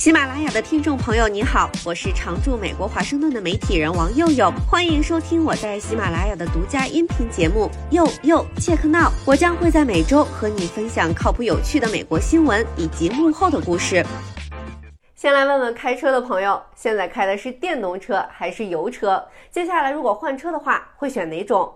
喜马拉雅的听众朋友，你好，我是常驻美国华盛顿的媒体人王佑佑，欢迎收听我在喜马拉雅的独家音频节目《佑佑 Check Now》。我将会在每周和你分享靠谱有趣的美国新闻以及幕后的故事。先来问问开车的朋友，现在开的是电动车还是油车？接下来如果换车的话，会选哪种？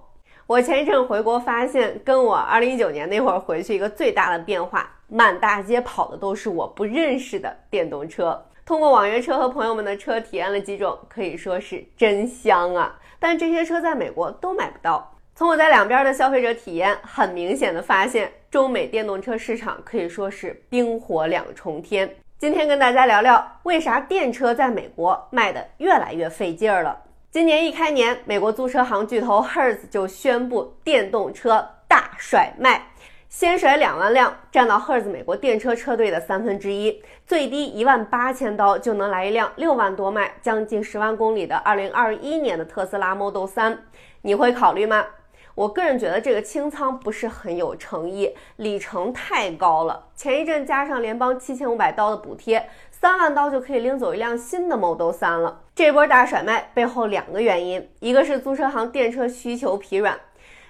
我前一阵回国发现，跟我2019年那会儿回去一个最大的变化。满大街跑的都是我不认识的电动车。通过网约车和朋友们的车体验了几种，可以说是真香啊！但这些车在美国都买不到。从我在两边的消费者体验，很明显的发现，中美电动车市场可以说是冰火两重天。今天跟大家聊聊，为啥电车在美国卖的越来越费劲儿了。今年一开年，美国租车行巨头 Hertz 就宣布电动车大甩卖。先甩两万辆，占到 Hertz 美国电车车队的三分之一，最低一万八千刀就能来一辆六万多迈、将近十万公里的2021年的特斯拉 Model 3，，你会考虑吗？我个人觉得这个清仓不是很有诚意，里程太高了。前一阵加上联邦七千五百刀的补贴，三万刀就可以拎走一辆新的 Model 三了。这波大甩卖背后两个原因，一个是租车行电车需求疲软。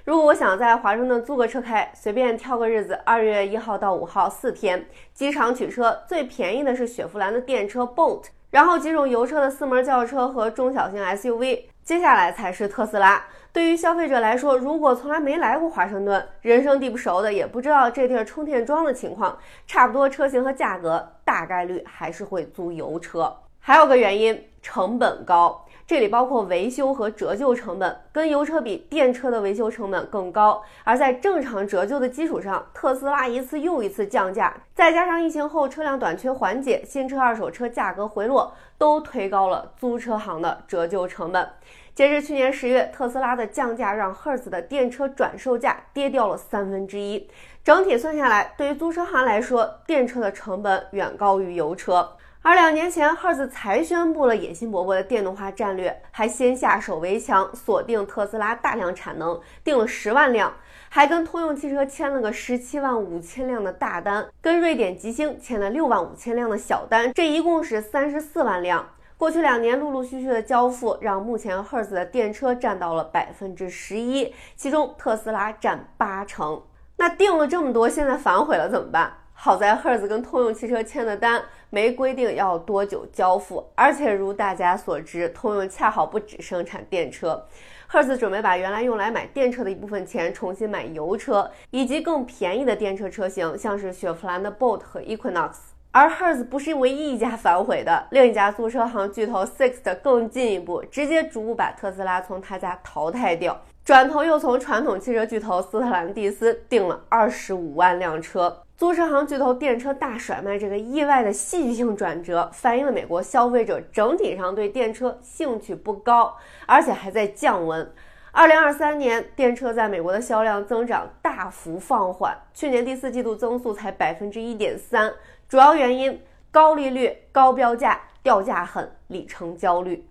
如果我想在华盛顿租个车开，随便挑个日子，二月一号到五号四天，机场取车最便宜的是雪佛兰的电车 Bolt，然后几种油车的四门轿车和中小型 SUV，接下来才是特斯拉。对于消费者来说，如果从来没来过华盛顿，人生地不熟的，也不知道这地儿充电桩的情况，差不多车型和价格，大概率还是会租油车。还有个原因，成本高。这里包括维修和折旧成本，跟油车比，电车的维修成本更高。而在正常折旧的基础上，特斯拉一次又一次降价，再加上疫情后车辆短缺缓解，新车、二手车价格回落，都推高了租车行的折旧成本。截至去年十月，特斯拉的降价让 Hertz 的电车转售价跌掉了三分之一。整体算下来，对于租车行来说，电车的成本远高于油车。而两年前赫兹才宣布了野心勃勃的电动化战略，还先下手为强，锁定特斯拉大量产能，订了十万辆，还跟通用汽车签了个十七万五千辆的大单，跟瑞典吉星签了六万五千辆的小单，这一共是三十四万辆。过去两年陆陆续续的交付，让目前赫兹的电车占到了百分之十一，其中特斯拉占八成。那订了这么多，现在反悔了怎么办？好在 Hertz 跟通用汽车签的单没规定要多久交付，而且如大家所知，通用恰好不只生产电车，Hertz 准备把原来用来买电车的一部分钱重新买油车，以及更便宜的电车车型，像是雪佛兰的 Bolt 和 Equinox。而 Hertz 不是唯一一家反悔的，另一家租车行巨头 Sixt 更进一步，直接逐步把特斯拉从他家淘汰掉。转头又从传统汽车巨头斯特兰蒂斯订了二十五万辆车，租车行巨头电车大甩卖这个意外的戏剧性转折，反映了美国消费者整体上对电车兴趣不高，而且还在降温。二零二三年电车在美国的销量增长大幅放缓，去年第四季度增速才百分之一点三，主要原因高利率、高标价。掉价狠，里程焦虑。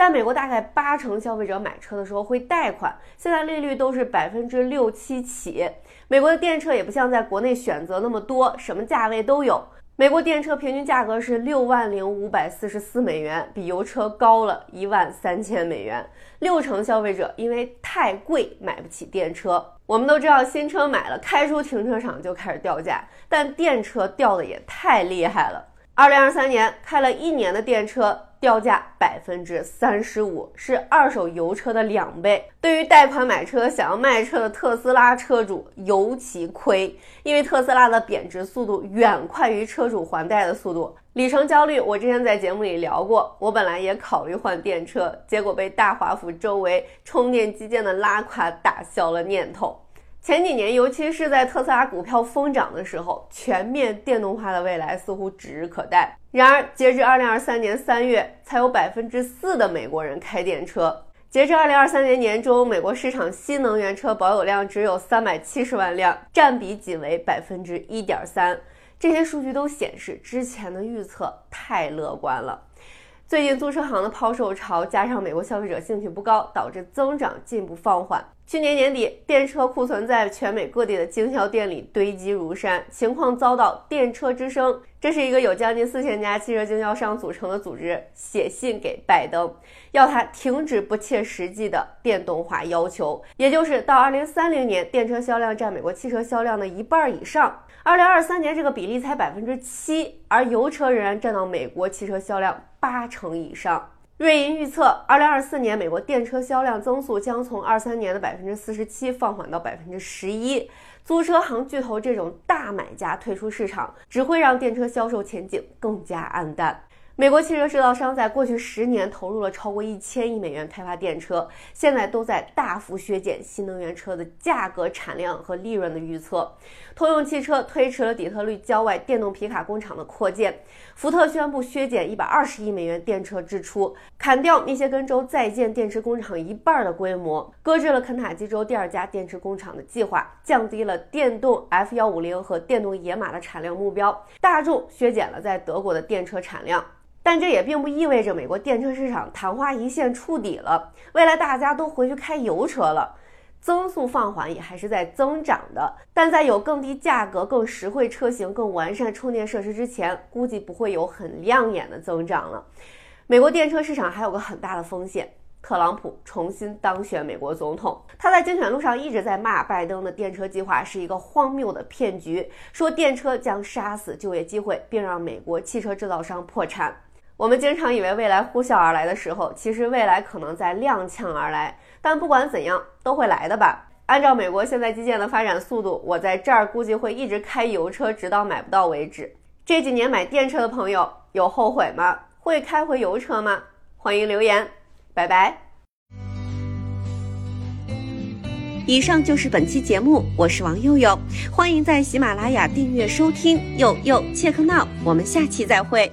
在美国，大概八成消费者买车的时候会贷款，现在利率都是百分之六七起。美国的电车也不像在国内选择那么多，什么价位都有。美国电车平均价格是六万零五百四十四美元，比油车高了一万三千美元。六成消费者因为太贵买不起电车。我们都知道，新车买了开出停车场就开始掉价，但电车掉的也太厉害了。二零二三年开了一年的电车掉价百分之三十五，是二手油车的两倍。对于贷款买车想要卖车的特斯拉车主尤其亏，因为特斯拉的贬值速度远快于车主还贷的速度。里程焦虑，我之前在节目里聊过，我本来也考虑换电车，结果被大华府周围充电基建的拉垮打消了念头。前几年，尤其是在特斯拉股票疯涨的时候，全面电动化的未来似乎指日可待。然而，截至二零二三年三月，才有百分之四的美国人开电车。截至二零二三年年中，美国市场新能源车保有量只有三百七十万辆，占比仅为百分之一点三。这些数据都显示，之前的预测太乐观了。最近租车行的抛售潮，加上美国消费者兴趣不高，导致增长进一步放缓。去年年底，电车库存在全美各地的经销店里堆积如山，情况遭到电车之声，这是一个有将近四千家汽车经销商组成的组织，写信给拜登，要他停止不切实际的电动化要求，也就是到二零三零年，电车销量占美国汽车销量的一半以上，二零二三年这个比例才百分之七，而油车仍然占到美国汽车销量八成以上。瑞银预测，二零二四年美国电车销量增速将从二三年的百分之四十七放缓到百分之十一。租车行巨头这种大买家退出市场，只会让电车销售前景更加暗淡。美国汽车制造商在过去十年投入了超过一千亿美元开发电车，现在都在大幅削减新能源车的价格、产量和利润的预测。通用汽车推迟了底特律郊外电动皮卡工厂的扩建，福特宣布削减一百二十亿美元电车支出，砍掉密歇根州在建电池工厂一半的规模，搁置了肯塔基州第二家电池工厂的计划，降低了电动 F 幺五零和电动野马的产量目标。大众削减了在德国的电车产量。但这也并不意味着美国电车市场昙花一现触底了。未来大家都回去开油车了，增速放缓也还是在增长的。但在有更低价格、更实惠车型、更完善充电设施之前，估计不会有很亮眼的增长了。美国电车市场还有个很大的风险：特朗普重新当选美国总统。他在竞选路上一直在骂拜登的电车计划是一个荒谬的骗局，说电车将杀死就业机会，并让美国汽车制造商破产。我们经常以为未来呼啸而来的时候，其实未来可能在踉跄而来。但不管怎样，都会来的吧。按照美国现在基建的发展速度，我在这儿估计会一直开油车，直到买不到为止。这几年买电车的朋友有后悔吗？会开回油车吗？欢迎留言，拜拜。以上就是本期节目，我是王佑佑，欢迎在喜马拉雅订阅收听。佑佑切克闹，我们下期再会。